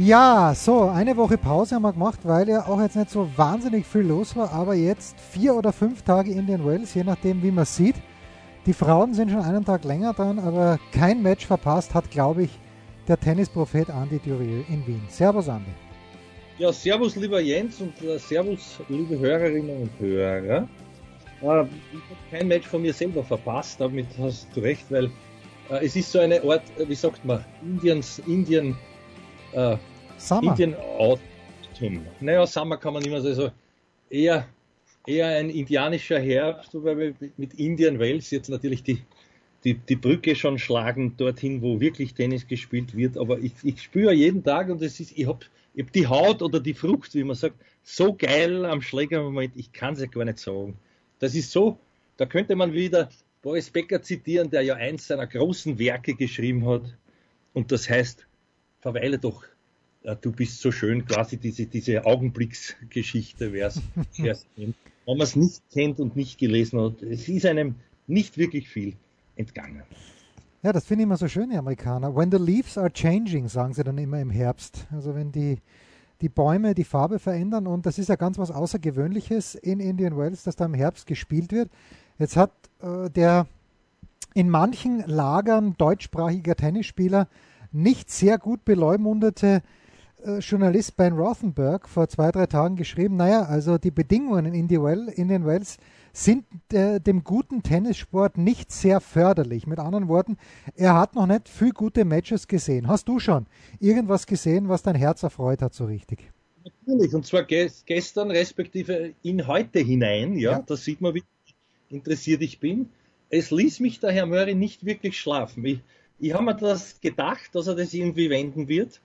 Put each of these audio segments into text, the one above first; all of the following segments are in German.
Ja, so, eine Woche Pause haben wir gemacht, weil ja auch jetzt nicht so wahnsinnig viel los war, aber jetzt vier oder fünf Tage Indian Wells, je nachdem, wie man sieht. Die Frauen sind schon einen Tag länger dran, aber kein Match verpasst hat, glaube ich, der Tennisprophet Andy Durieux in Wien. Servus, Andy. Ja, servus, lieber Jens und uh, servus, liebe Hörerinnen und Hörer. Uh, ich habe kein Match von mir selber verpasst, damit hast du recht, weil uh, es ist so eine Art, wie sagt man, Indiens, Indien, Summer. Indien Autumn. Naja, Summer kann man immer so, also eher, eher ein indianischer Herbst, wobei wir mit Indian Wells jetzt natürlich die, die, die Brücke schon schlagen dorthin, wo wirklich Tennis gespielt wird. Aber ich, ich spüre jeden Tag und es ist, ich habe ich hab die Haut oder die Frucht, wie man sagt, so geil am Schlägermoment, ich kann es ja gar nicht sagen. Das ist so, da könnte man wieder Boris Becker zitieren, der ja eins seiner großen Werke geschrieben hat. Und das heißt, verweile doch, äh, du bist so schön, quasi diese, diese Augenblicksgeschichte, wer es kennt. Wenn man es nicht kennt und nicht gelesen hat, es ist einem nicht wirklich viel entgangen. Ja, das finde ich immer so schön, die Amerikaner. When the leaves are changing, sagen sie dann immer im Herbst. Also wenn die, die Bäume die Farbe verändern und das ist ja ganz was Außergewöhnliches in Indian Wells, dass da im Herbst gespielt wird. Jetzt hat äh, der in manchen Lagern deutschsprachiger Tennisspieler nicht sehr gut beleumundete äh, Journalist Ben Rothenberg vor zwei, drei Tagen geschrieben, naja, also die Bedingungen in Indian, well, Indian Wells sind äh, dem guten Tennissport nicht sehr förderlich. Mit anderen Worten, er hat noch nicht viel gute Matches gesehen. Hast du schon irgendwas gesehen, was dein Herz erfreut hat so richtig? Natürlich, und zwar gestern respektive in heute hinein, ja, ja. da sieht man, wie interessiert ich bin. Es ließ mich der Herr Murray nicht wirklich schlafen. Ich, ich habe mir das gedacht, dass er das irgendwie wenden wird.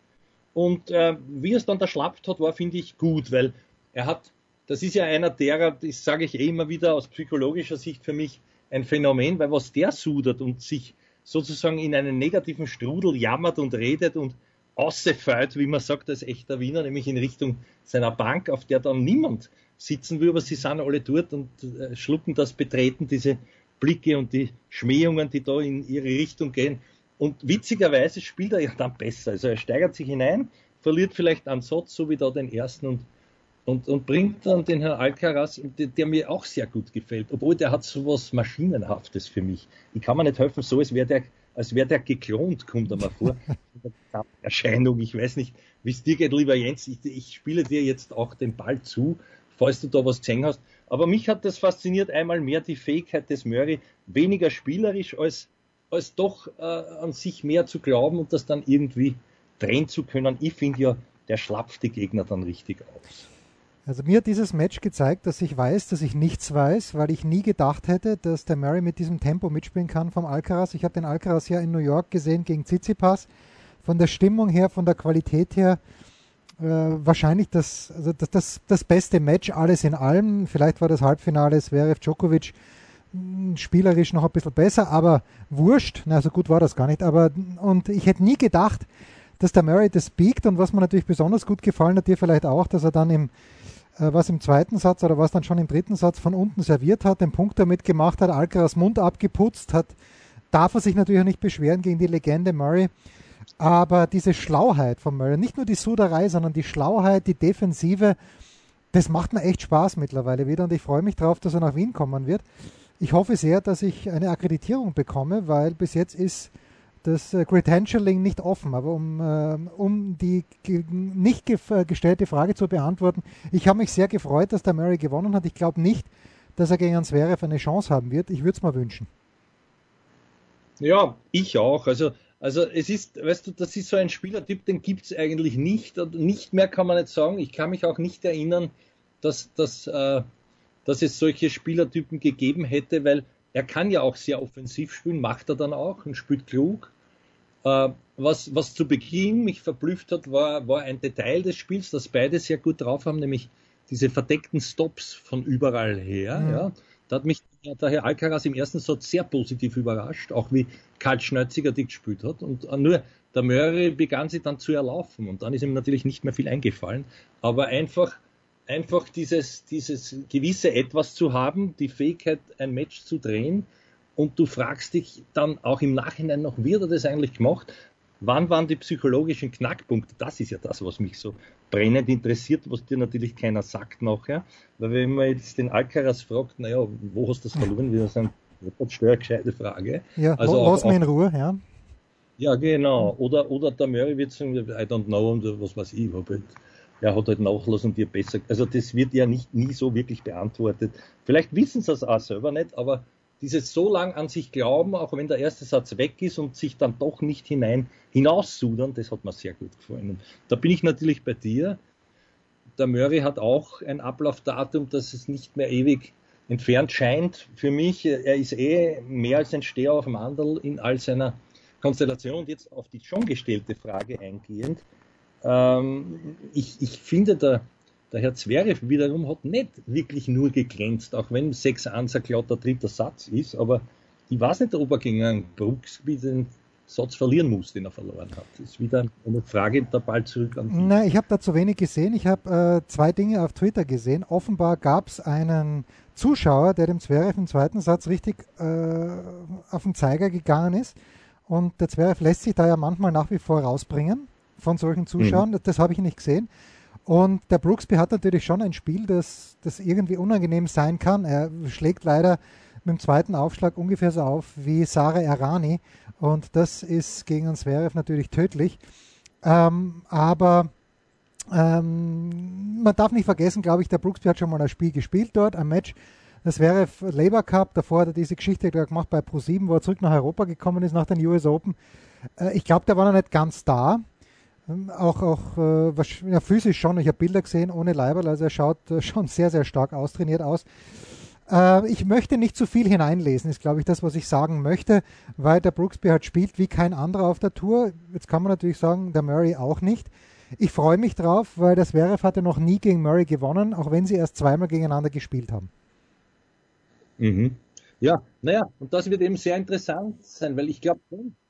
Und äh, wie er es dann da schlappt hat, war, finde ich, gut, weil er hat, das ist ja einer derer, das sage ich eh immer wieder aus psychologischer Sicht für mich ein Phänomen, weil was der sudert und sich sozusagen in einen negativen Strudel jammert und redet und aussefeuert, wie man sagt, als echter Wiener, nämlich in Richtung seiner Bank, auf der dann niemand sitzen will, aber sie sind alle dort und äh, schlucken das Betreten, diese Blicke und die Schmähungen, die da in ihre Richtung gehen. Und witzigerweise spielt er ja dann besser. Also er steigert sich hinein, verliert vielleicht einen Satz, so wie da den ersten und, und, und bringt dann den Herrn Alcaraz, der, der, mir auch sehr gut gefällt. Obwohl der hat so was Maschinenhaftes für mich. Ich kann mir nicht helfen, so als wäre der, als wäre der geklont, kommt er mal vor. Erscheinung, ich weiß nicht, wie es dir geht, lieber Jens. Ich, ich spiele dir jetzt auch den Ball zu, falls du da was gesehen hast. Aber mich hat das fasziniert einmal mehr die Fähigkeit des Murray, weniger spielerisch als als doch äh, an sich mehr zu glauben und das dann irgendwie drehen zu können. Ich finde ja, der schlapft die Gegner dann richtig aus. Also mir hat dieses Match gezeigt, dass ich weiß, dass ich nichts weiß, weil ich nie gedacht hätte, dass der Murray mit diesem Tempo mitspielen kann vom Alcaraz. Ich habe den Alcaraz ja in New York gesehen gegen Tsitsipas. Von der Stimmung her, von der Qualität her, äh, wahrscheinlich das, also das, das, das beste Match, alles in allem. Vielleicht war das Halbfinale Zverev Djokovic spielerisch noch ein bisschen besser, aber wurscht, na so gut war das gar nicht, aber und ich hätte nie gedacht, dass der Murray das biegt. Und was mir natürlich besonders gut gefallen hat, dir vielleicht auch, dass er dann im äh, was im zweiten Satz oder was dann schon im dritten Satz von unten serviert hat, den Punkt damit gemacht hat, Alcaraz Mund abgeputzt hat, darf er sich natürlich auch nicht beschweren gegen die Legende Murray, aber diese Schlauheit von Murray, nicht nur die Suderei, sondern die Schlauheit, die Defensive, das macht mir echt Spaß mittlerweile wieder. Und ich freue mich drauf, dass er nach Wien kommen wird. Ich hoffe sehr, dass ich eine Akkreditierung bekomme, weil bis jetzt ist das äh, Credentialing nicht offen. Aber um, äh, um die nicht äh, gestellte Frage zu beantworten, ich habe mich sehr gefreut, dass der Murray gewonnen hat. Ich glaube nicht, dass er gegen Zverev eine Chance haben wird. Ich würde es mal wünschen. Ja, ich auch. Also, also es ist, weißt du, das ist so ein Spielertyp, den gibt es eigentlich nicht. Nicht mehr kann man nicht sagen. Ich kann mich auch nicht erinnern, dass, dass äh, dass es solche Spielertypen gegeben hätte, weil er kann ja auch sehr offensiv spielen, macht er dann auch und spielt klug. Äh, was, was zu Beginn mich verblüfft hat, war, war ein Detail des Spiels, das beide sehr gut drauf haben, nämlich diese verdeckten Stops von überall her. Mhm. Ja. Da hat mich der Herr Alcaraz im ersten Satz sehr positiv überrascht, auch wie kaltschnäuziger die gespielt hat. Und nur der Murray begann sich dann zu erlaufen und dann ist ihm natürlich nicht mehr viel eingefallen. Aber einfach, einfach dieses, dieses gewisse Etwas zu haben, die Fähigkeit, ein Match zu drehen, und du fragst dich dann auch im Nachhinein noch, wie hat er das eigentlich gemacht? Wann waren die psychologischen Knackpunkte? Das ist ja das, was mich so brennend interessiert, was dir natürlich keiner sagt nachher. Weil wenn man jetzt den Alcaraz fragt, naja, wo hast du das verloren? Das eine gescheite Frage. Ja, also lass mich in Ruhe, ja. Ja, genau. Oder, oder der Murray wird sagen, I don't know, und was weiß ich, halt, er hat halt nachlassen dir besser. Also das wird ja nicht nie so wirklich beantwortet. Vielleicht wissen sie es auch selber nicht, aber dieses so lang an sich glauben, auch wenn der erste Satz weg ist und sich dann doch nicht hinein hinaussudern, das hat mir sehr gut gefallen. Und da bin ich natürlich bei dir. Der Murray hat auch ein Ablaufdatum, das es nicht mehr ewig entfernt scheint. Für mich, er ist eh mehr als ein Steher auf dem Mandel in all seiner Konstellation. Und jetzt auf die schon gestellte Frage eingehend. Ähm, ich, ich finde, der, der Herr Zverev wiederum hat nicht wirklich nur geglänzt, auch wenn 6-1 ein glatter dritter Satz ist, aber ich weiß nicht, ob er gegen einen Brooks den Satz verlieren muss, den er verloren hat. Das ist wieder eine Frage, der Ball zurück an. Nein, ich habe da zu wenig gesehen. Ich habe äh, zwei Dinge auf Twitter gesehen. Offenbar gab es einen Zuschauer, der dem Zverev im zweiten Satz richtig äh, auf den Zeiger gegangen ist. Und der Zverev lässt sich da ja manchmal nach wie vor rausbringen von solchen Zuschauern. Mhm. Das habe ich nicht gesehen. Und der Brooksby hat natürlich schon ein Spiel, das, das irgendwie unangenehm sein kann. Er schlägt leider mit dem zweiten Aufschlag ungefähr so auf wie Sarah Errani. Und das ist gegen einen Zverev natürlich tödlich. Ähm, aber ähm, man darf nicht vergessen, glaube ich, der Brooksby hat schon mal ein Spiel gespielt dort, ein Match. Das wäre Labour Cup, davor hat er diese Geschichte gemacht bei Pro7, wo er zurück nach Europa gekommen ist nach den US Open. Äh, ich glaube, der war noch nicht ganz da. Ähm, auch, auch äh, ja, physisch schon. Ich habe Bilder gesehen ohne Leiberl, also er schaut äh, schon sehr, sehr stark austrainiert aus. Äh, ich möchte nicht zu viel hineinlesen, ist glaube ich das, was ich sagen möchte, weil der Brooksby halt spielt wie kein anderer auf der Tour. Jetzt kann man natürlich sagen, der Murray auch nicht. Ich freue mich drauf, weil das Zverev hatte noch nie gegen Murray gewonnen, auch wenn sie erst zweimal gegeneinander gespielt haben. Mhm. Ja, naja, und das wird eben sehr interessant sein, weil ich glaube,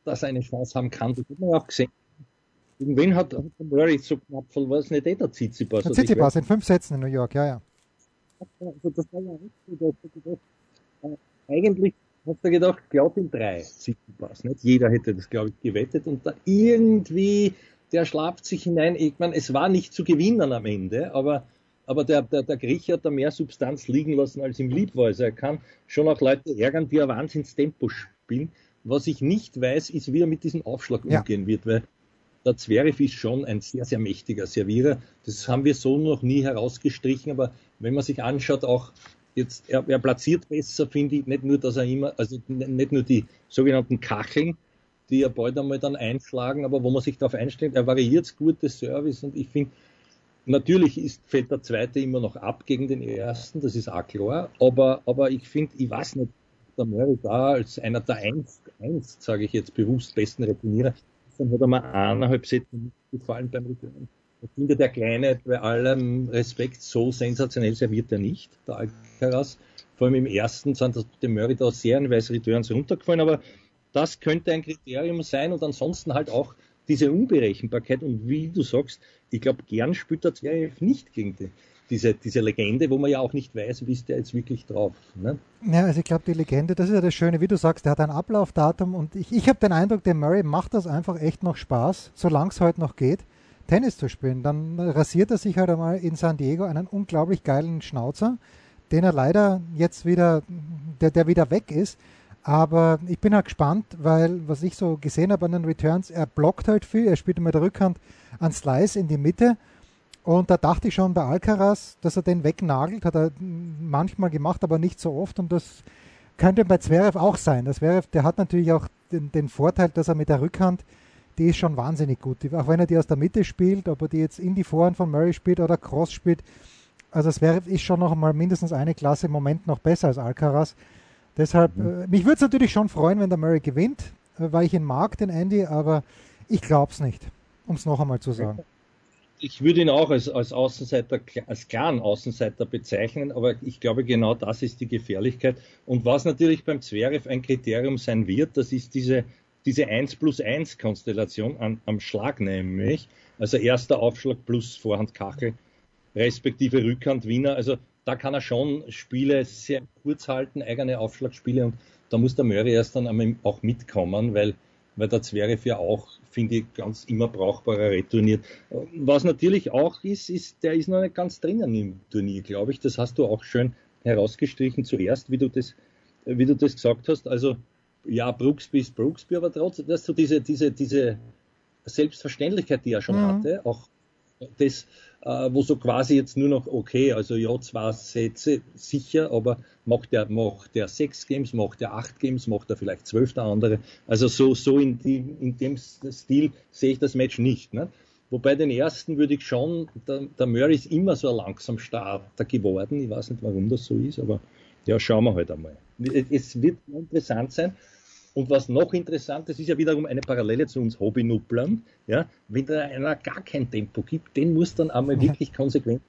dass er eine Chance haben kann. Das hat man ja auch gesehen gegen wen hat, Murray so knapp verloren? War es nicht eh der Tsitsipas? Der Tsitsipas in fünf Sätzen in New York, ja, ja. Also das war ja du gedacht, äh, eigentlich hast du gedacht, glaub in drei Tsitsipas. Nicht jeder hätte das, glaube ich, gewettet und da irgendwie, der schlaft sich hinein. Ich meine, es war nicht zu gewinnen am Ende, aber aber der, der, der Grieche hat da mehr Substanz liegen lassen, als ihm lieb war. Also er kann schon auch Leute ärgern, die ein Wahnsinnstempo spielen. Was ich nicht weiß, ist, wie er mit diesem Aufschlag ja. umgehen wird, weil der Zverev ist schon ein sehr, sehr mächtiger Servierer. Das haben wir so noch nie herausgestrichen, aber wenn man sich anschaut, auch jetzt, er, er platziert besser, finde ich, nicht nur, dass er immer, also nicht nur die sogenannten Kacheln, die ja bald einmal dann einschlagen, aber wo man sich darauf einstellt, er variiert gute Service und ich finde, natürlich ist, fällt der zweite immer noch ab gegen den ersten, das ist auch klar, aber, aber ich finde, ich weiß nicht, der Murray da als einer der eins, eins sage ich jetzt bewusst besten Returnierer, dann hat er mal eineinhalb Sätze gefallen beim Return. Ich finde, der Kleine, bei allem Respekt, so sensationell serviert er nicht, der Alcaraz. Vor allem im ersten sind dem Murray da serienweise Returns runtergefallen, aber das könnte ein Kriterium sein und ansonsten halt auch diese Unberechenbarkeit und wie du sagst, ich glaube, gern spielt der Zverev nicht gegen die, diese, diese Legende, wo man ja auch nicht weiß, wie ist der jetzt wirklich drauf. Ne? Ja, also ich glaube, die Legende, das ist ja das Schöne, wie du sagst, der hat ein Ablaufdatum und ich, ich habe den Eindruck, der Murray macht das einfach echt noch Spaß, solange es heute noch geht, Tennis zu spielen. Dann rasiert er sich halt einmal in San Diego einen unglaublich geilen Schnauzer, den er leider jetzt wieder, der, der wieder weg ist. Aber ich bin halt gespannt, weil was ich so gesehen habe an den Returns, er blockt halt viel, er spielt mit der Rückhand an Slice in die Mitte und da dachte ich schon bei Alcaraz, dass er den wegnagelt, hat er manchmal gemacht, aber nicht so oft. Und das könnte bei Zverev auch sein. Das Zverev, der hat natürlich auch den, den, Vorteil, dass er mit der Rückhand, die ist schon wahnsinnig gut. Auch wenn er die aus der Mitte spielt, ob er die jetzt in die Vorhand von Murray spielt oder Cross spielt. Also Zverev ist schon noch mal mindestens eine Klasse im Moment noch besser als Alcaraz. Deshalb, mhm. äh, mich würde es natürlich schon freuen, wenn der Murray gewinnt, äh, weil ich ihn mag, den Andy, aber ich glaube es nicht, um es noch einmal zu sagen ich würde ihn auch als, als Außenseiter, als klaren Außenseiter bezeichnen, aber ich glaube, genau das ist die Gefährlichkeit. Und was natürlich beim Zverev ein Kriterium sein wird, das ist diese, diese 1 plus 1 Konstellation am, am Schlag nämlich. Also erster Aufschlag plus Vorhand Kachel, respektive Rückhand Wiener. Also da kann er schon Spiele sehr kurz halten, eigene Aufschlagspiele und da muss der Murray erst dann auch mitkommen, weil, weil der Zverev ja auch, finde ich, ganz immer brauchbarer retourniert. Was natürlich auch ist, ist, der ist noch nicht ganz drinnen im Turnier, glaube ich. Das hast du auch schön herausgestrichen zuerst, wie du das, wie du das gesagt hast. Also, ja, Brooksby ist Brooksby, aber trotzdem, dass du diese, diese, diese Selbstverständlichkeit, die er schon mhm. hatte, auch das, äh, wo so quasi jetzt nur noch, okay, also ja, zwei Sätze sicher, aber macht er, macht er sechs Games, macht er acht Games, macht er vielleicht zwölf der andere. Also so, so in, die, in dem Stil sehe ich das Match nicht. Ne? Wobei den ersten würde ich schon, der, der Murray ist immer so ein langsam Starter geworden. Ich weiß nicht, warum das so ist, aber ja, schauen wir halt einmal. Es wird interessant sein. Und was noch interessant ist, ist ja wiederum eine Parallele zu uns Hobbynupplern. Ja, wenn da einer gar kein Tempo gibt, den muss dann einmal wirklich konsequent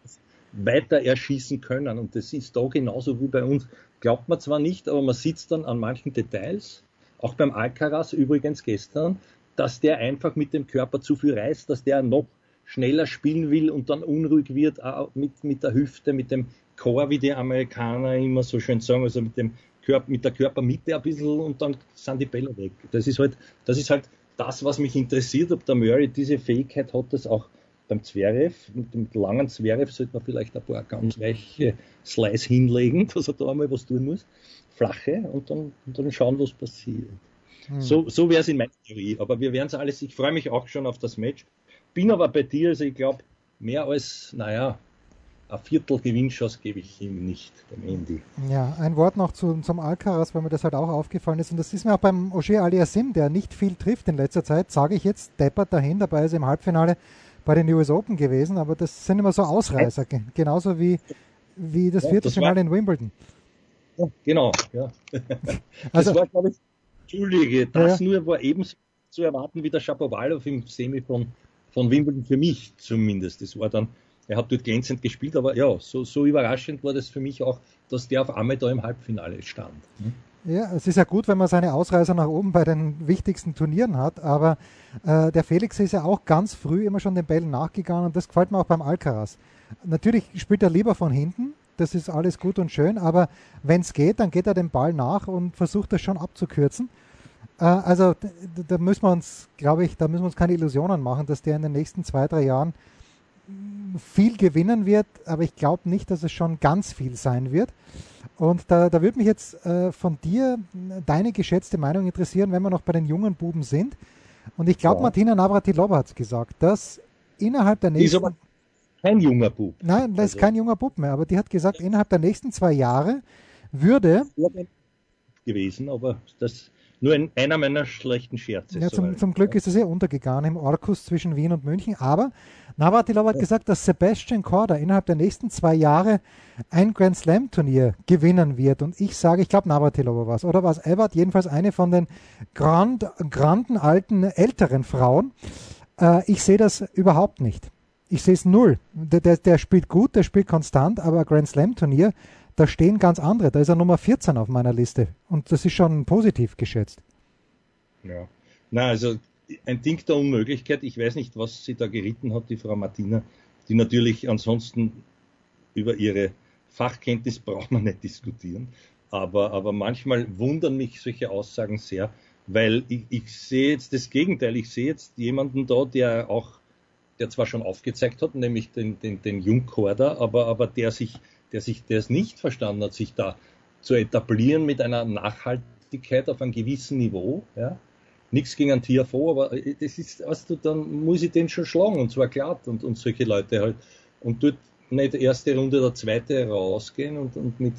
weiter erschießen können. Und das ist da genauso wie bei uns. Glaubt man zwar nicht, aber man sieht dann an manchen Details, auch beim Alcaraz übrigens gestern, dass der einfach mit dem Körper zu viel reißt, dass der noch schneller spielen will und dann unruhig wird mit, mit der Hüfte, mit dem Chor, wie die Amerikaner immer so schön sagen, also mit dem Körper, mit der Körpermitte ein bisschen und dann sind die Bälle weg. Das ist halt, das ist halt das, was mich interessiert, ob der Murray diese Fähigkeit hat, das auch beim Zverev, mit dem langen Zverev sollte man vielleicht ein paar ganz weiche Slice hinlegen, dass er da einmal was tun muss. Flache und dann, und dann schauen, was passiert. Hm. So, so wäre es in meiner Theorie. Aber wir werden es alles, ich freue mich auch schon auf das Match. Bin aber bei dir, also ich glaube, mehr als, naja, ein Viertel Gewinnchance gebe ich ihm nicht, dem Andy. Ja, ein Wort noch zu, zum Alcaraz, weil mir das halt auch aufgefallen ist. Und das ist mir auch beim Ogier Aliassim, der nicht viel trifft in letzter Zeit, sage ich jetzt, deppert dahin, dabei ist er im Halbfinale bei den US Open gewesen, aber das sind immer so Ausreißer, genauso wie, wie das ja, Viertelfinale in Wimbledon. Ja, genau, ja. Das also, war, glaube ich, Entschuldige, das ja, nur war ebenso zu erwarten wie der Shapovalov im Semi von, von Wimbledon, für mich zumindest. Das war dann er hat dort glänzend gespielt, aber ja, so, so überraschend war das für mich auch, dass der auf einmal da im Halbfinale stand. Ja, es ist ja gut, wenn man seine Ausreißer nach oben bei den wichtigsten Turnieren hat, aber äh, der Felix ist ja auch ganz früh immer schon den Bällen nachgegangen und das gefällt mir auch beim Alcaraz. Natürlich spielt er lieber von hinten, das ist alles gut und schön, aber wenn es geht, dann geht er den Ball nach und versucht das schon abzukürzen. Äh, also da, da müssen wir uns, glaube ich, da müssen wir uns keine Illusionen machen, dass der in den nächsten zwei, drei Jahren viel gewinnen wird, aber ich glaube nicht, dass es schon ganz viel sein wird. Und da, da würde mich jetzt äh, von dir deine geschätzte Meinung interessieren, wenn wir noch bei den jungen Buben sind. Und ich glaube, ja. Martina Navratilova hat es gesagt, dass innerhalb der nächsten. Ist aber kein junger Bub. Nein, das also. ist kein junger Bub mehr, aber die hat gesagt, innerhalb der nächsten zwei Jahre würde. gewesen, aber das nur ein, einer meiner schlechten Scherze. Ja, zum, zum Glück ist es ja untergegangen im Orkus zwischen Wien und München. Aber Navratilova hat gesagt, dass Sebastian Korda innerhalb der nächsten zwei Jahre ein Grand Slam Turnier gewinnen wird. Und ich sage, ich glaube Navratilova war es. Oder war es Ebert? Jedenfalls eine von den grand, granden, alten, älteren Frauen. Äh, ich sehe das überhaupt nicht. Ich sehe es null. Der, der, der, spielt gut, der spielt konstant, aber Grand Slam Turnier da stehen ganz andere. Da ist er Nummer 14 auf meiner Liste. Und das ist schon positiv geschätzt. Ja. Na, also ein Ding der Unmöglichkeit. Ich weiß nicht, was sie da geritten hat, die Frau Martina, die natürlich ansonsten über ihre Fachkenntnis braucht man nicht diskutieren. Aber, aber manchmal wundern mich solche Aussagen sehr, weil ich, ich sehe jetzt das Gegenteil. Ich sehe jetzt jemanden da, der auch, der zwar schon aufgezeigt hat, nämlich den, den, den Jungkorder, aber, aber der sich der sich, der es nicht verstanden hat, sich da zu etablieren mit einer Nachhaltigkeit auf einem gewissen Niveau, ja. Nichts gegen ein TFO, aber äh, das ist, weißt du, dann muss ich den schon schlagen und zwar glatt und, und solche Leute halt. Und dort nicht erste Runde oder zweite rausgehen und, und mit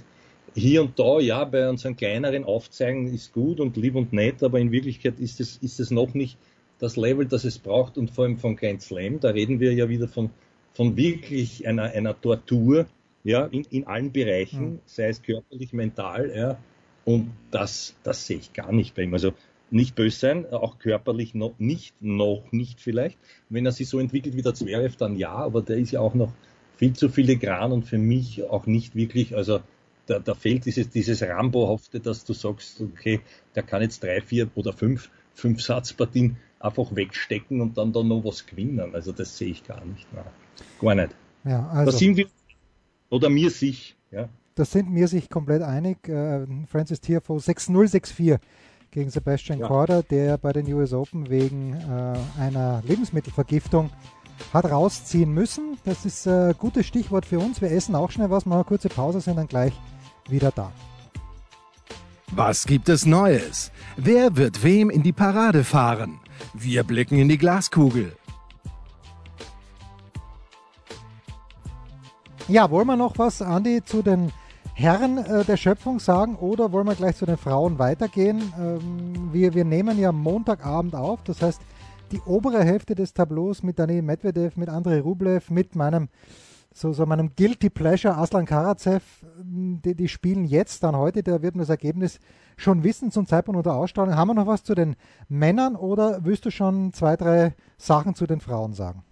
hier und da, ja, bei unseren kleineren Aufzeigen ist gut und lieb und nett, aber in Wirklichkeit ist es, ist es noch nicht das Level, das es braucht und vor allem von Grand Slam, da reden wir ja wieder von, von wirklich einer, einer Tortur, ja, in, in allen Bereichen, mhm. sei es körperlich, mental, ja, und das, das sehe ich gar nicht bei ihm. Also nicht böse sein, auch körperlich noch nicht, noch nicht vielleicht. Wenn er sich so entwickelt wie der Zverev, dann ja, aber der ist ja auch noch viel zu filigran und für mich auch nicht wirklich, also da, da fehlt dieses, dieses Rambo-hafte, dass du sagst, okay, der kann jetzt drei, vier oder fünf, fünf Satzpartien einfach wegstecken und dann da noch was gewinnen. Also das sehe ich gar nicht. Nein, gar nicht. Ja, also. Da sind wir, oder mir sich, ja. Das sind mir sich komplett einig. Äh, Francis Tiafoe 6-0-6-4 gegen Sebastian ja. Korda, der bei den US Open wegen äh, einer Lebensmittelvergiftung hat rausziehen müssen. Das ist ein äh, gutes Stichwort für uns. Wir essen auch schnell was, machen eine kurze Pause, sind dann gleich wieder da. Was gibt es Neues? Wer wird wem in die Parade fahren? Wir blicken in die Glaskugel. Ja, wollen wir noch was, Andi, zu den Herren äh, der Schöpfung sagen oder wollen wir gleich zu den Frauen weitergehen? Ähm, wir, wir nehmen ja Montagabend auf, das heißt, die obere Hälfte des Tableaus mit Daniel Medvedev, mit Andrei Rublev, mit meinem so, so meinem Guilty Pleasure Aslan Karatsev, die, die spielen jetzt, dann heute, da wird man das Ergebnis schon wissen zum Zeitpunkt der Ausstrahlung. Haben wir noch was zu den Männern oder willst du schon zwei, drei Sachen zu den Frauen sagen?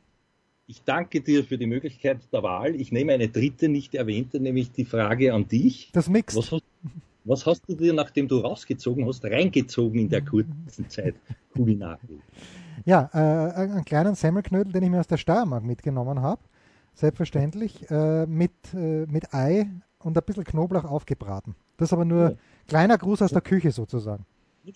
Ich danke dir für die Möglichkeit der Wahl. Ich nehme eine dritte nicht erwähnte, nämlich die Frage an dich. Das Mix. Was hast, was hast du dir, nachdem du rausgezogen hast, reingezogen in der kurzen Zeit kulinarisch? Ja, äh, einen kleinen Semmelknödel, den ich mir aus der Steiermark mitgenommen habe selbstverständlich, äh, mit, äh, mit Ei und ein bisschen Knoblauch aufgebraten. Das aber nur ja. kleiner Gruß aus der Küche sozusagen.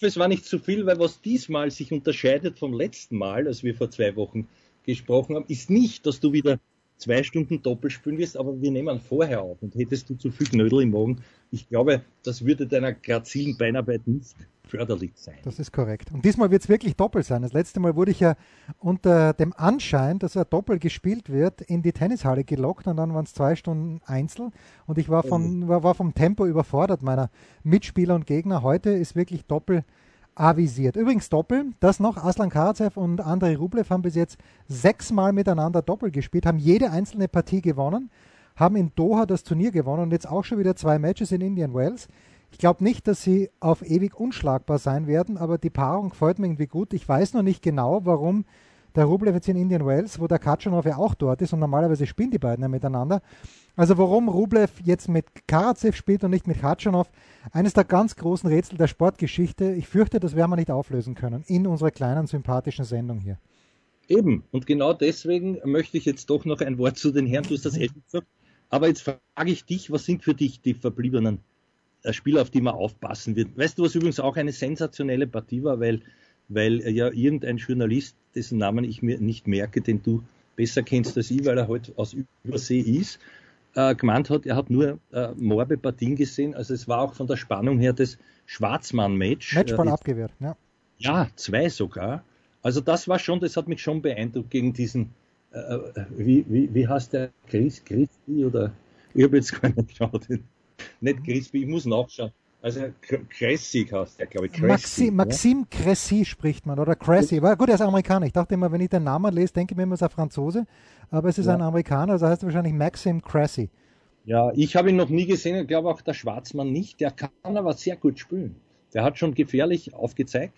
Es war nicht zu viel, weil was diesmal sich unterscheidet vom letzten Mal, als wir vor zwei Wochen gesprochen haben, ist nicht, dass du wieder zwei Stunden doppelt spielen wirst, aber wir nehmen vorher auf. Und hättest du zu viel Knödel im Morgen, ich glaube, das würde deiner grazilen Beinarbeit nicht förderlich sein. Das ist korrekt. Und diesmal wird es wirklich doppelt sein. Das letzte Mal wurde ich ja unter dem Anschein, dass er doppelt gespielt wird, in die Tennishalle gelockt und dann waren es zwei Stunden Einzel und ich war, von, war, war vom Tempo überfordert meiner Mitspieler und Gegner. Heute ist wirklich doppelt avisiert. Übrigens Doppel, das noch, Aslan Karatsev und Andrei Rublev haben bis jetzt sechsmal miteinander Doppel gespielt, haben jede einzelne Partie gewonnen, haben in Doha das Turnier gewonnen und jetzt auch schon wieder zwei Matches in Indian Wells. Ich glaube nicht, dass sie auf ewig unschlagbar sein werden, aber die Paarung gefällt mir irgendwie gut. Ich weiß noch nicht genau, warum der Rublev jetzt in Indian Wells, wo der Katschanov ja auch dort ist und normalerweise spielen die beiden ja miteinander. Also warum Rublev jetzt mit Karatsev spielt und nicht mit Katschanov, eines der ganz großen Rätsel der Sportgeschichte. Ich fürchte, das werden wir nicht auflösen können in unserer kleinen sympathischen Sendung hier. Eben, und genau deswegen möchte ich jetzt doch noch ein Wort zu den Herren, du hast das eh gesagt. Aber jetzt frage ich dich, was sind für dich die verbliebenen Spieler, auf die man aufpassen wird. Weißt du, was übrigens auch eine sensationelle Partie war, weil, weil ja irgendein Journalist, dessen Namen ich mir nicht merke, den du besser kennst als ich, weil er heute halt aus Übersee ist, äh, gemeint hat, er hat nur äh, Morbe-Partien gesehen. Also es war auch von der Spannung her das Schwarzmann-Match. Matchball äh, abgewehrt, ja. Ja, zwei sogar. Also das war schon, das hat mich schon beeindruckt gegen diesen, äh, äh wie, wie, wie heißt der, Chris, Christi oder, ich habe jetzt gar nicht geschaut, nicht Crispy, ich muss nachschauen. Also Cressy heißt der, glaube ich. Cressy, Maxi, Maxim ja? Cressy spricht man, oder Cressy. War gut, er ist Amerikaner. Ich dachte immer, wenn ich den Namen lese, denke ich mir immer, es ist ein Franzose. Aber es ist ja. ein Amerikaner, also heißt er wahrscheinlich Maxim Cressy. Ja, ich habe ihn noch nie gesehen, ich glaube auch der Schwarzmann nicht. Der kann aber sehr gut spielen. Der hat schon gefährlich aufgezeigt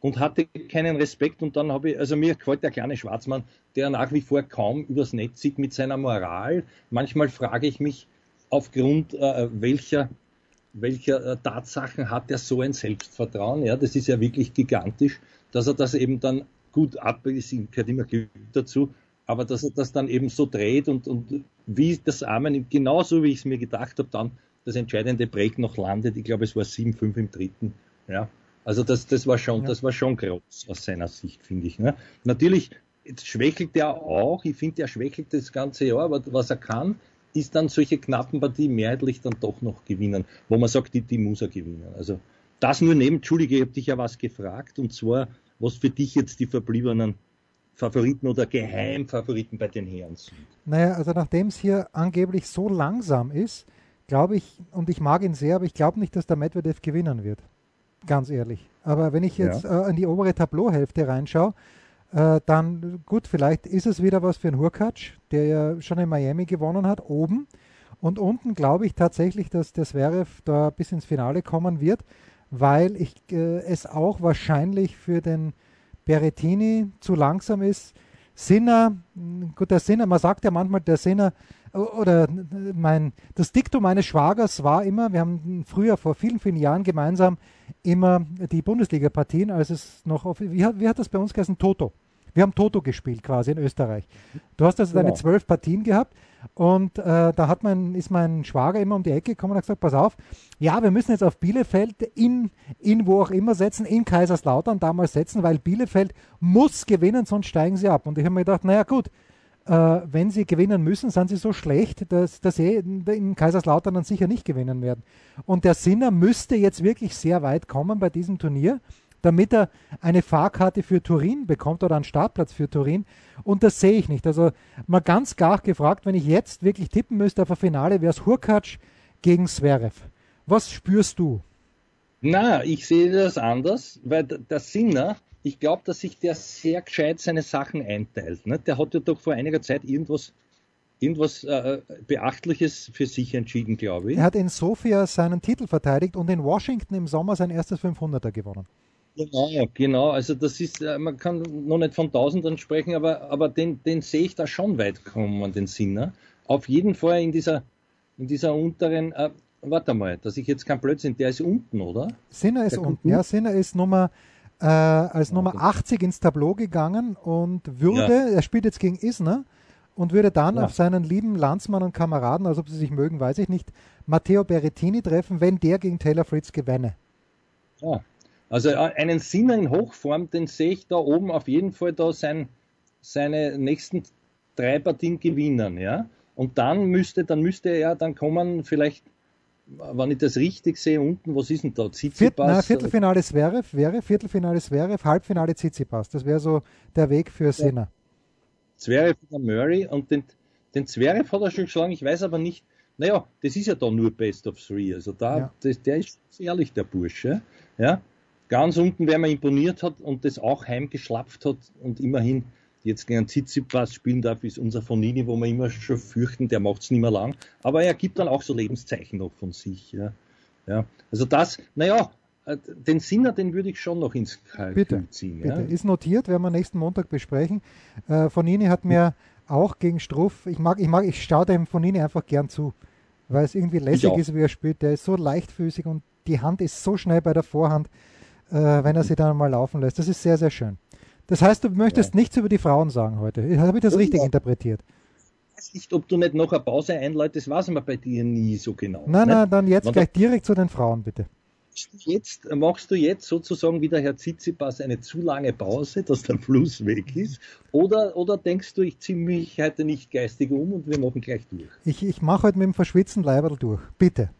und hatte keinen Respekt. Und dann habe ich, also mir gefällt der kleine Schwarzmann, der nach wie vor kaum übers Netz sieht mit seiner Moral. Manchmal frage ich mich, aufgrund äh, welcher, welcher äh, Tatsachen hat er so ein Selbstvertrauen. Ja, das ist ja wirklich gigantisch, dass er das eben dann gut ab, es gehört immer Glück dazu, aber dass er das dann eben so dreht und, und wie das Amen, genauso wie ich es mir gedacht habe, dann das entscheidende Break noch landet. Ich glaube, es war 7-5 im dritten. Ja, also das, das war schon, ja. das war schon groß aus seiner Sicht, finde ich. Ne? Natürlich jetzt schwächelt er auch. Ich finde, er schwächelt das ganze Jahr, was er kann, ist dann solche knappen Partien mehrheitlich dann doch noch gewinnen, wo man sagt, die, die muss er gewinnen. Also das nur neben, Entschuldige, ich habe dich ja was gefragt, und zwar, was für dich jetzt die verbliebenen Favoriten oder Geheimfavoriten bei den Herren sind. Naja, also nachdem es hier angeblich so langsam ist, glaube ich, und ich mag ihn sehr, aber ich glaube nicht, dass der Medvedev gewinnen wird. Ganz ehrlich. Aber wenn ich jetzt ja. äh, in die obere Tableauhälfte reinschaue, äh, dann gut, vielleicht ist es wieder was für einen Hurkacz, der ja schon in Miami gewonnen hat, oben. Und unten glaube ich tatsächlich, dass der Zverev da bis ins Finale kommen wird, weil ich, äh, es auch wahrscheinlich für den Berettini zu langsam ist. Sinner, gut, der Sinner, man sagt ja manchmal, der Sinner oder mein, das Diktum meines Schwagers war immer, wir haben früher vor vielen, vielen Jahren gemeinsam immer die Bundesliga-Partien, als es noch auf, wie hat, wie hat das bei uns geheißen? Toto. Wir haben Toto gespielt quasi in Österreich. Du hast also deine genau. zwölf Partien gehabt und äh, da hat mein, ist mein Schwager immer um die Ecke gekommen und hat gesagt, pass auf, ja, wir müssen jetzt auf Bielefeld in, in wo auch immer setzen, in Kaiserslautern damals setzen, weil Bielefeld muss gewinnen, sonst steigen sie ab. Und ich habe mir gedacht, naja gut, wenn sie gewinnen müssen, sind sie so schlecht, dass, dass sie in Kaiserslautern dann sicher nicht gewinnen werden. Und der Sinner müsste jetzt wirklich sehr weit kommen bei diesem Turnier damit er eine Fahrkarte für Turin bekommt oder einen Startplatz für Turin. Und das sehe ich nicht. Also mal ganz gar gefragt, wenn ich jetzt wirklich tippen müsste auf ein Finale, wäre es Hurkacz gegen Zverev. Was spürst du? Na, ich sehe das anders, weil der Sinner, ich glaube, dass sich der sehr gescheit seine Sachen einteilt. Ne? Der hat ja doch vor einiger Zeit irgendwas irgendwas äh, Beachtliches für sich entschieden, glaube ich. Er hat in Sofia seinen Titel verteidigt und in Washington im Sommer sein erstes 500er gewonnen. Genau, genau. Also das ist, äh, man kann noch nicht von Tausenden sprechen, aber, aber den, den sehe ich da schon weit kommen, den Sinner. Auf jeden Fall in dieser, in dieser unteren, äh, warte mal, dass ich jetzt kein Blödsinn, der ist unten, oder? Sinner ist unten, ja, Sinner ist Nummer, äh, als Nummer 80 ins Tableau gegangen und würde, ja. er spielt jetzt gegen Isner und würde dann ja. auf seinen lieben Landsmann und Kameraden, also ob sie sich mögen, weiß ich nicht, Matteo Berrettini treffen, wenn der gegen Taylor Fritz gewänne. Ja, also äh, einen Sinner in Hochform, den sehe ich da oben auf jeden Fall da sein, seine nächsten drei Partien gewinnen, ja. Und dann müsste, dann müsste er dann kommen, vielleicht, wenn ich das richtig sehe, unten, was ist denn da? Tsitsipas? Viert, Viertelfinale wäre, wäre, Viertelfinale wäre, Halbfinale Tsitsipas. Das wäre so der Weg für Sinner. Zverev und Murray und den, den Zverev hat er schon geschlagen, ich weiß aber nicht, naja, das ist ja da nur Best of Three, also da, ja. das, der ist ehrlich, der Bursche, ja. Ganz unten, wer mir imponiert hat und das auch heimgeschlapft hat und immerhin jetzt gegen Tsitsipas spielen darf, ist unser Fonini, wo wir immer schon fürchten, der macht es nicht mehr lang. Aber er gibt dann auch so Lebenszeichen noch von sich. Ja. Ja. Also das, naja, äh, den Sinner, den würde ich schon noch ins Kalkül ziehen. Bitte. Ja. Ist notiert, werden wir nächsten Montag besprechen. Äh, Fonini hat mir auch gegen Struff, ich mag, ich mag, ich schaue dem Fonini einfach gern zu, weil es irgendwie lässig ist, wie er spielt. Der ist so leichtfüßig und die Hand ist so schnell bei der Vorhand äh, wenn er sie dann mal laufen lässt. Das ist sehr, sehr schön. Das heißt, du möchtest ja. nichts über die Frauen sagen heute. Habe ich das richtig ja. interpretiert? Ich weiß nicht, ob du nicht noch eine Pause einläutest, weiß man bei dir nie so genau. Nein, nein, dann jetzt Wenn gleich direkt zu den Frauen, bitte. Jetzt, machst du jetzt sozusagen wie der Herr Zizipas eine zu lange Pause, dass der Fluss weg ist? Oder, oder denkst du, ich ziehe mich heute nicht geistig um und wir machen gleich durch? Ich, ich mache heute mit dem verschwitzten Leiberl durch. Bitte.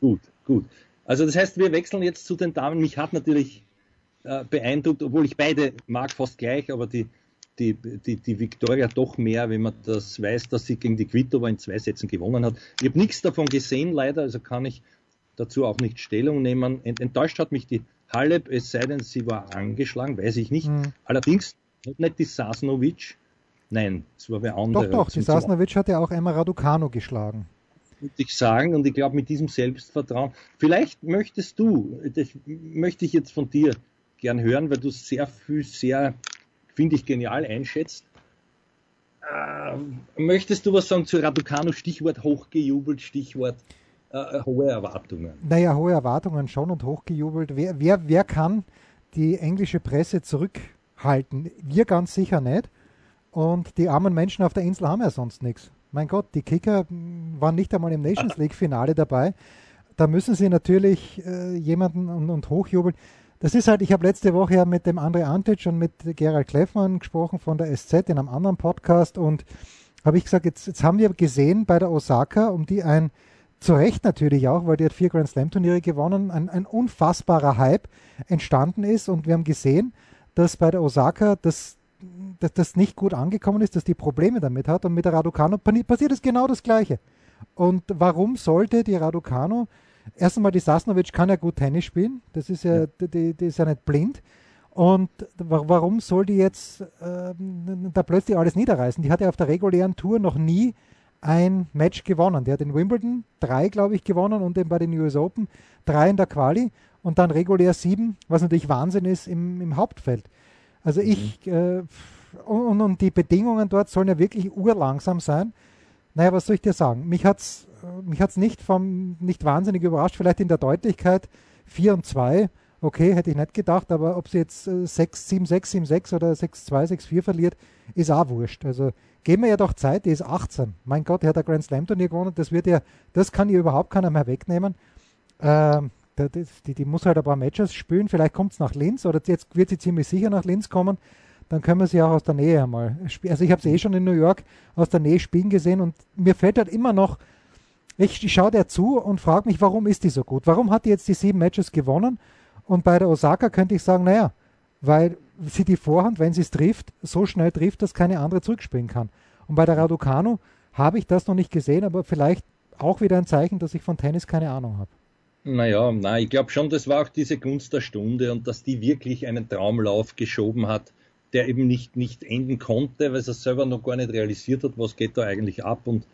Gut, gut. Also das heißt, wir wechseln jetzt zu den Damen. Mich hat natürlich äh, beeindruckt, obwohl ich beide mag fast gleich, aber die, die, die, die Victoria doch mehr, wenn man das weiß, dass sie gegen die Kvitova in zwei Sätzen gewonnen hat. Ich habe nichts davon gesehen, leider, also kann ich dazu auch nicht Stellung nehmen. Enttäuscht hat mich die Halep, es sei denn, sie war angeschlagen, weiß ich nicht. Mhm. Allerdings hat nicht die Sasnovic, nein, es war wer anderer. Doch, doch, die Sasnovic hat ja auch Emma Raducano geschlagen würde ich sagen. Und ich glaube, mit diesem Selbstvertrauen, vielleicht möchtest du, das möchte ich jetzt von dir gern hören, weil du sehr viel, sehr, finde ich, genial einschätzt. Äh, möchtest du was sagen zu Raducano? Stichwort hochgejubelt, Stichwort äh, hohe Erwartungen. Naja, hohe Erwartungen schon und hochgejubelt. Wer, wer, wer kann die englische Presse zurückhalten? Wir ganz sicher nicht. Und die armen Menschen auf der Insel haben ja sonst nichts mein Gott, die Kicker waren nicht einmal im Nations League-Finale dabei. Da müssen sie natürlich äh, jemanden und, und, hochjubeln. Das ist halt, ich habe letzte Woche ja mit dem André Antic und mit Gerald Kleffmann gesprochen von der SZ in einem anderen Podcast und habe ich gesagt, jetzt, jetzt haben wir gesehen bei der Osaka, um die ein, zu Recht natürlich auch, weil die hat vier Grand Slam Turniere gewonnen, ein, ein unfassbarer Hype entstanden ist und wir haben gesehen, dass bei der Osaka das dass das nicht gut angekommen ist, dass die Probleme damit hat. Und mit der Raducano passiert es genau das Gleiche. Und warum sollte die Raducano, erst einmal die Sasnovic kann ja gut Tennis spielen, das ist ja, ja. Die, die, ist ja nicht blind. Und warum soll die jetzt äh, da plötzlich alles niederreißen? Die hat ja auf der regulären Tour noch nie ein Match gewonnen. Die hat in Wimbledon drei, glaube ich, gewonnen und eben bei den US Open drei in der Quali. und dann regulär sieben, was natürlich Wahnsinn ist im, im Hauptfeld. Also ich, mhm. äh, und, und, die Bedingungen dort sollen ja wirklich urlangsam sein. Naja, was soll ich dir sagen? Mich hat es mich hat's nicht, vom, nicht wahnsinnig überrascht, vielleicht in der Deutlichkeit 4 und 2. Okay, hätte ich nicht gedacht, aber ob sie jetzt äh, 6, 7, 6, 7, 6 oder 6, 2, 6, 4 verliert, ist auch wurscht. Also geben wir ja doch Zeit, die ist 18. Mein Gott, die hat ein Grand Slam Turnier gewonnen, das wird ja, das kann ihr überhaupt keiner mehr wegnehmen. Ähm, die, die, muss halt ein paar Matches spielen, vielleicht kommt es nach Linz oder jetzt wird sie ziemlich sicher nach Linz kommen dann können wir sie auch aus der Nähe einmal spielen. Also ich habe sie eh schon in New York aus der Nähe spielen gesehen und mir fällt halt immer noch, ich, ich schaue der zu und frage mich, warum ist die so gut? Warum hat die jetzt die sieben Matches gewonnen? Und bei der Osaka könnte ich sagen, naja, weil sie die Vorhand, wenn sie es trifft, so schnell trifft, dass keine andere zurückspielen kann. Und bei der Raducanu habe ich das noch nicht gesehen, aber vielleicht auch wieder ein Zeichen, dass ich von Tennis keine Ahnung habe. Naja, nein, ich glaube schon, das war auch diese Gunst der Stunde und dass die wirklich einen Traumlauf geschoben hat der eben nicht, nicht enden konnte, weil er selber noch gar nicht realisiert hat, was geht da eigentlich ab und,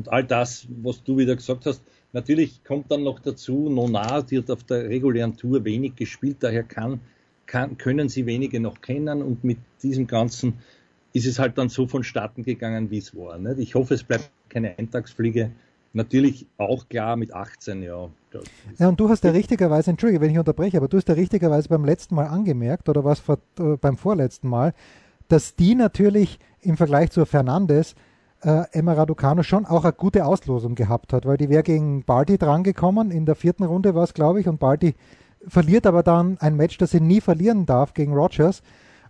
und all das, was du wieder gesagt hast. Natürlich kommt dann noch dazu, Nona, die hat auf der regulären Tour wenig gespielt, daher kann, kann, können sie wenige noch kennen und mit diesem Ganzen ist es halt dann so vonstatten gegangen, wie es war. Nicht? Ich hoffe, es bleibt keine Eintagsfliege Natürlich auch klar mit 18, ja. Ja, und du hast ja richtigerweise, entschuldige, wenn ich unterbreche, aber du hast ja richtigerweise beim letzten Mal angemerkt, oder was vor, äh, beim vorletzten Mal, dass die natürlich im Vergleich zu Fernandes äh, Emma Raducano schon auch eine gute Auslosung gehabt hat, weil die wäre gegen Barty drangekommen, in der vierten Runde war es, glaube ich, und Barty verliert aber dann ein Match, das sie nie verlieren darf gegen Rogers.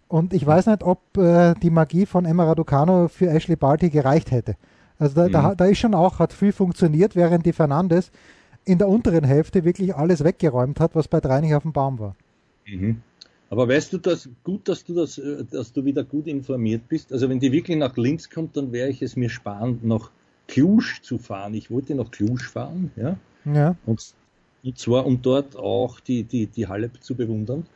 Und ich weiß nicht, ob äh, die Magie von Emma Raducano für Ashley Barty gereicht hätte. Also da, mhm. da, da ist schon auch, hat viel funktioniert, während die Fernandes in der unteren Hälfte wirklich alles weggeräumt hat, was bei drei nicht auf dem Baum war. Mhm. Aber weißt du das gut, dass du das, äh, dass du wieder gut informiert bist? Also wenn die wirklich nach Linz kommt, dann wäre ich es mir sparen, nach Klusch zu fahren. Ich wollte nach Klusch fahren, ja. ja. Und, und zwar um dort auch die, die, die Halle zu bewundern.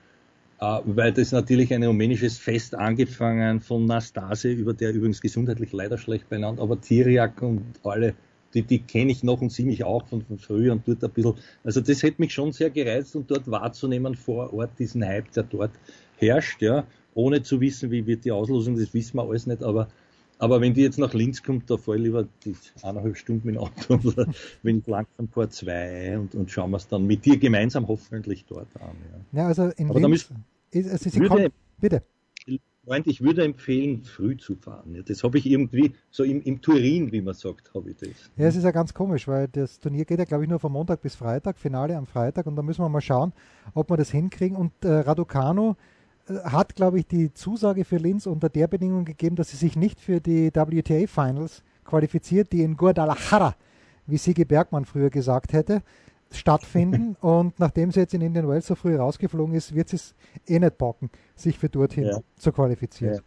Äh, weil das natürlich ein rumänisches Fest angefangen von Nastase, über der übrigens gesundheitlich leider schlecht benannt, aber Tiriak und alle, die, die kenne ich noch und sie mich auch von, von früher und dort ein bisschen. Also das hätte mich schon sehr gereizt und dort wahrzunehmen vor Ort diesen Hype, der dort herrscht, ja, ohne zu wissen, wie wird die Auslosung, das wissen wir alles nicht, aber aber wenn die jetzt nach Linz kommt, da fahre ich lieber die eineinhalb Stunden mit dem Auto oder wenn ich langsam vor zwei und, und schauen wir es dann mit dir gemeinsam hoffentlich dort an. Ja, ja also in Aber Linz, ist, also Sie würde, bitte. Freund, ich würde empfehlen, früh zu fahren. Das habe ich irgendwie so im, im, Turin, wie man sagt, habe ich das. Ja, es ist ja ganz komisch, weil das Turnier geht ja, glaube ich, nur von Montag bis Freitag, Finale am Freitag und da müssen wir mal schauen, ob wir das hinkriegen. Und äh, Raducano äh, hat, glaube ich, die Zusage für Linz unter der Bedingung gegeben, dass sie sich nicht für die WTA Finals qualifiziert, die in Guadalajara, wie Sigi Bergmann früher gesagt hätte, stattfinden. und nachdem sie jetzt in Indian Wells so früh rausgeflogen ist, wird sie es eh nicht bocken, sich für dorthin ja. zu qualifizieren. Ja.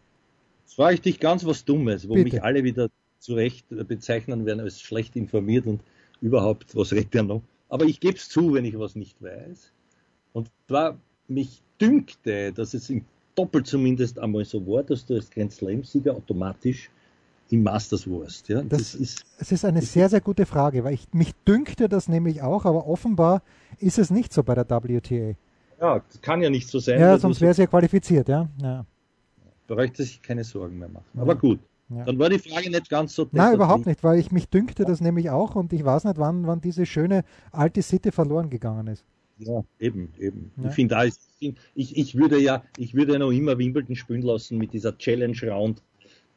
Jetzt frage ich dich ganz was Dummes, wo Bitte. mich alle wieder zu Recht bezeichnen werden als schlecht informiert und überhaupt, was redet er noch? Aber ich gebe es zu, wenn ich was nicht weiß. Und zwar, mich dünkte, dass es im Doppel zumindest einmal so war, dass du als Grand Slam-Sieger automatisch im Masters Wurst. Ja? Das, das ist, es ist eine sehr, sehr gute Frage, weil ich, mich dünkte das nämlich auch, aber offenbar ist es nicht so bei der WTA. Ja, das kann ja nicht so sein. Ja, sonst wäre es ja qualifiziert, ja. ja. Bräuchte sich keine Sorgen mehr machen. Aber ja. gut. Ja. Dann war die Frage nicht ganz so. Nein, überhaupt nicht, weil ich mich dünkte das nämlich auch und ich weiß nicht, wann, wann diese schöne alte Sitte verloren gegangen ist. Ja, eben, eben. Ich finde, ich, ich würde ja, ich würde ja noch immer Wimbledon spielen lassen mit dieser Challenge Round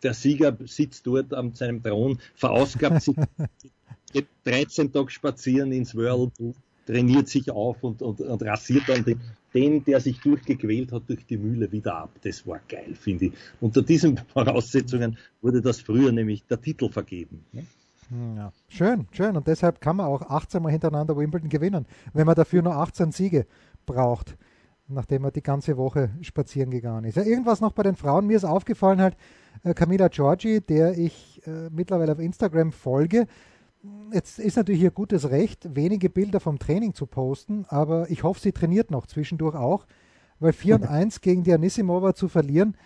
der Sieger sitzt dort an seinem Thron, verausgabt sich, geht 13 Tage spazieren ins World, trainiert sich auf und, und, und rasiert dann den, den, der sich durchgequält hat, durch die Mühle wieder ab. Das war geil, finde ich. Unter diesen Voraussetzungen wurde das früher nämlich der Titel vergeben. Ne? Ja. Schön, schön. Und deshalb kann man auch 18 Mal hintereinander Wimbledon gewinnen, wenn man dafür nur 18 Siege braucht nachdem er die ganze Woche spazieren gegangen ist. Ja, irgendwas noch bei den Frauen. Mir ist aufgefallen halt, äh, Camila Giorgi, der ich äh, mittlerweile auf Instagram folge. Jetzt ist natürlich ihr gutes Recht, wenige Bilder vom Training zu posten, aber ich hoffe, sie trainiert noch zwischendurch auch, weil 4 und 1 gegen die Anisimova zu verlieren,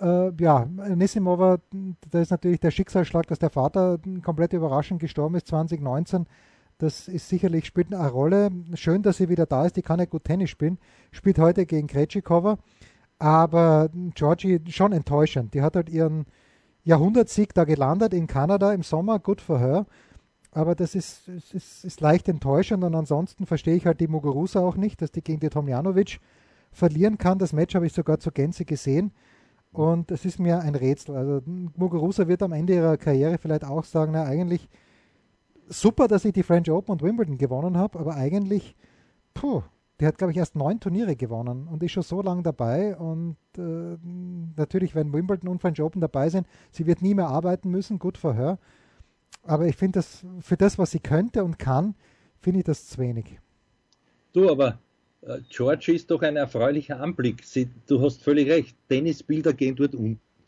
äh, ja, Anisimova, da ist natürlich der Schicksalsschlag, dass der Vater komplett überraschend gestorben ist 2019 Das ist sicherlich, spielt eine Rolle. Schön, dass sie wieder da ist. Die kann ja gut Tennis spielen. Spielt heute gegen Krejcikova. Aber Georgie schon enttäuschend. Die hat halt ihren Jahrhundertsieg da gelandet in Kanada im Sommer. Gut für her. Aber das ist, ist, ist leicht enttäuschend. Und ansonsten verstehe ich halt die Muguruza auch nicht, dass die gegen die Tomjanovic verlieren kann. Das Match habe ich sogar zur Gänze gesehen. Und es ist mir ein Rätsel. Also Muguruza wird am Ende ihrer Karriere vielleicht auch sagen, na eigentlich super, dass ich die French Open und Wimbledon gewonnen habe, aber eigentlich, puh, die hat, glaube ich, erst neun Turniere gewonnen und ist schon so lange dabei. Und äh, natürlich, wenn Wimbledon und French Open dabei sind, sie wird nie mehr arbeiten müssen, gut für her. Aber ich finde das, für das, was sie könnte und kann, finde ich das zu wenig. Du, aber äh, George ist doch ein erfreulicher Anblick. Sie, du hast völlig recht. Tennisbilder gehen dort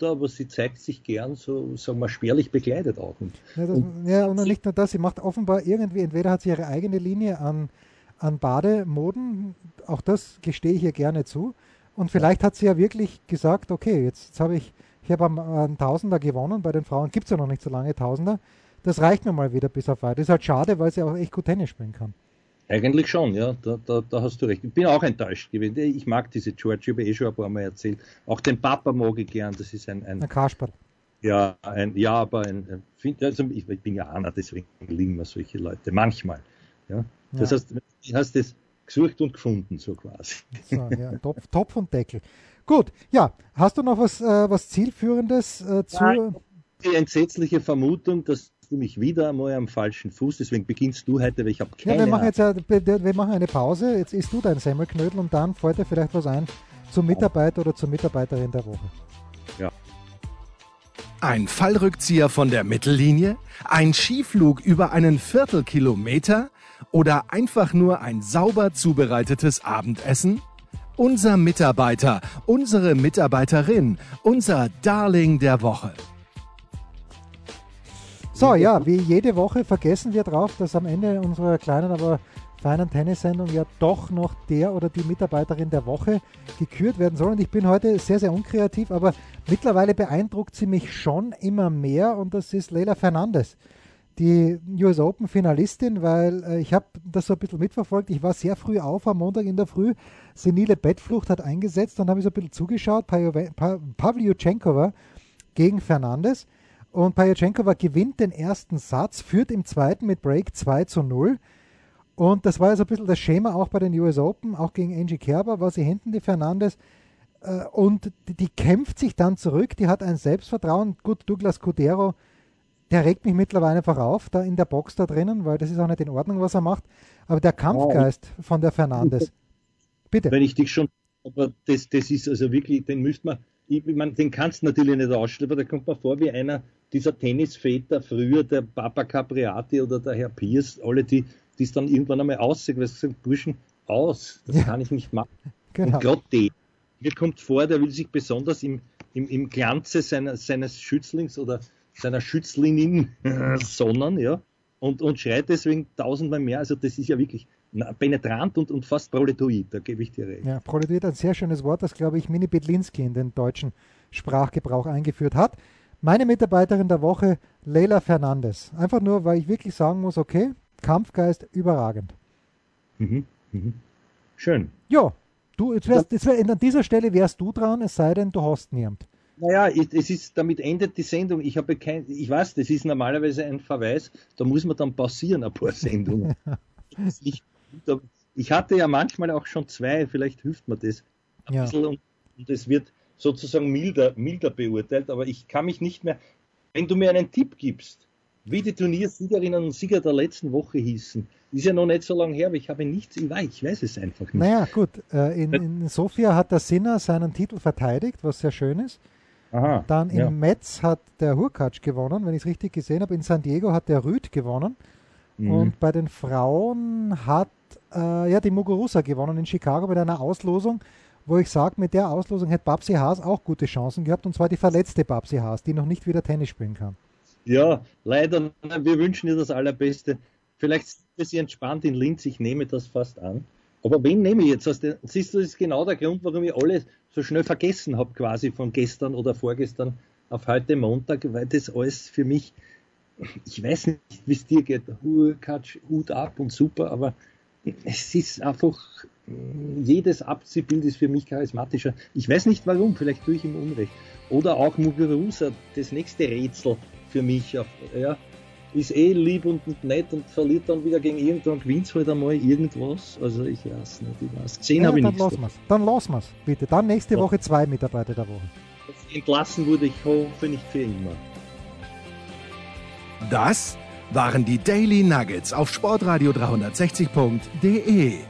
unter aber sie zeigt sich gern so, sagen wir, spärlich bekleidet auch. Ja, das, und, ja, und nicht nur das, sie macht offenbar irgendwie, entweder hat sie ihre eigene Linie an, an Bademoden, auch das gestehe ich ihr gerne zu, und vielleicht hat sie ja wirklich gesagt, okay, jetzt, jetzt habe ich, ich habe einen Tausender gewonnen, bei den Frauen gibt es ja noch nicht so lange Tausender, das reicht mir mal wieder bis auf weit. Das ist halt schade, weil sie auch echt gut Tennis spielen kann. Eigentlich schon, ja, da, da, da, hast du recht. Ich bin auch enttäuscht gewesen. Ich mag diese George, ich habe eh schon ein paar Mal erzählt. Auch den Papa mag ich gern, das ist ein... Ein, ein Kasperl. Ja, ein, ja, aber ein, ein also ich, ich, bin ja einer, deswegen liegen mir solche Leute, manchmal. Ja. Das ja. heißt, du hast es gesucht und gefunden, so quasi. So, ja, Topf, Topf und Deckel. Gut, ja, hast du noch was, äh, was Zielführendes äh, zu... Ja, die entsetzliche Vermutung, dass du mich wieder einmal am falschen Fuß, deswegen beginnst du heute, weil ich habe keine ja, wir machen jetzt wir machen eine Pause, jetzt isst du dein Semmelknödel und dann fällt dir vielleicht was ein zum Mitarbeiter oder zur Mitarbeiterin der Woche. Ja. Ein Fallrückzieher von der Mittellinie? Ein Skiflug über einen Viertelkilometer? Oder einfach nur ein sauber zubereitetes Abendessen? Unser Mitarbeiter, unsere Mitarbeiterin, unser Darling der Woche. So, ja, wie jede Woche vergessen wir drauf, dass am Ende unserer kleinen, aber feinen Tennissendung ja doch noch der oder die Mitarbeiterin der Woche gekürt werden soll. Und ich bin heute sehr, sehr unkreativ, aber mittlerweile beeindruckt sie mich schon immer mehr und das ist Leila Fernandes, die US Open Finalistin, weil äh, ich habe das so ein bisschen mitverfolgt. Ich war sehr früh auf am Montag in der Früh. Senile Bettflucht hat eingesetzt, dann habe ich so ein bisschen zugeschaut. Pavlyuchenkova gegen Fernandes. Und Pajacenkova gewinnt den ersten Satz, führt im zweiten mit Break 2 zu 0. Und das war ja so ein bisschen das Schema auch bei den US Open, auch gegen Angie Kerber war sie hinten, die Fernandes. Äh, und die, kämpft sich dann zurück, die hat ein Selbstvertrauen. Gut, Douglas Cudero, der regt mich mittlerweile einfach auf, da in der Box da drinnen, weil das ist auch nicht in Ordnung, was er macht. Aber der Kampfgeist von der Fernandes. Bitte. Wenn ich dich schon, aber das, das ist also wirklich, den müsste man, ich meine, den kannst du natürlich nicht ausstellen, aber da kommt man vor wie einer dieser Tennisväter früher, der Papa Capriati oder der Herr Pierce, alle die, die es dann irgendwann einmal aussehen, weil sie sagen, Burschen, aus, das ja. kann ich nicht machen. Genau. Und gerade der, mir kommt vor, der will sich besonders im, im, im Glanze seiner, seines Schützlings oder seiner Schützlinin sonnen, ja, und, und schreit deswegen tausendmal mehr. Also das ist ja wirklich penetrant und, und fast proletoid, da gebe ich dir recht. Ja, proletoid, ein sehr schönes Wort, das, glaube ich, Mini Bedlinski in den deutschen Sprachgebrauch eingeführt hat. Meine Mitarbeiterin der Woche, Leila Fernandes. Einfach nur, weil ich wirklich sagen muss, okay, Kampfgeist überragend. Mhm, mhm. Schön. Ja, du, jetzt wärst, jetzt wär, an dieser Stelle wärst du dran, es sei denn, du hast niemand. Naja, es ist, damit endet die Sendung. Ich habe kein, ich weiß, das ist normalerweise ein Verweis, da muss man dann pausieren, ein paar Sendungen. ich, ich hatte ja manchmal auch schon zwei, vielleicht hilft mir das. Ja. Und, und es wird sozusagen milder, milder beurteilt, aber ich kann mich nicht mehr, wenn du mir einen Tipp gibst, wie die Turniersiegerinnen und Sieger der letzten Woche hießen, ist ja noch nicht so lange her, aber ich habe nichts im Weih, ich weiß es einfach nicht. Naja, gut, äh, in, in Sofia hat der Sinner seinen Titel verteidigt, was sehr schön ist. Aha, Dann in ja. Metz hat der Hurkacz gewonnen, wenn ich es richtig gesehen habe. In San Diego hat der Rüd gewonnen. Mhm. Und bei den Frauen hat äh, ja die Muguruza gewonnen in Chicago mit einer Auslosung, wo ich sage, mit der Auslosung hätte Babsi Haas auch gute Chancen gehabt, und zwar die verletzte Babsi Haas, die noch nicht wieder Tennis spielen kann. Ja, leider. Wir wünschen ihr das Allerbeste. Vielleicht ist sie entspannt in Linz, ich nehme das fast an. Aber wen nehme ich jetzt? Siehst du, das ist genau der Grund, warum ich alles so schnell vergessen habe, quasi von gestern oder vorgestern auf heute Montag, weil das alles für mich ich weiß nicht, wie es dir geht. Hut ab und super, aber es ist einfach, jedes Abziehbild ist für mich charismatischer. Ich weiß nicht warum, vielleicht tue ich ihm Unrecht. Oder auch Muguruza, das nächste Rätsel für mich. Ja, ist eh lieb und nett und verliert dann wieder gegen irgendwann, gewinnt halt einmal irgendwas. Also ich weiß nicht, ich weiß. Gesehen ja, habe ich dann Lassen wir's. Dann lassen wir es, bitte. Dann nächste ja. Woche zwei Mitarbeiter der Woche. Entlassen wurde ich hoffe nicht für immer. Das waren die Daily Nuggets auf sportradio 360.de.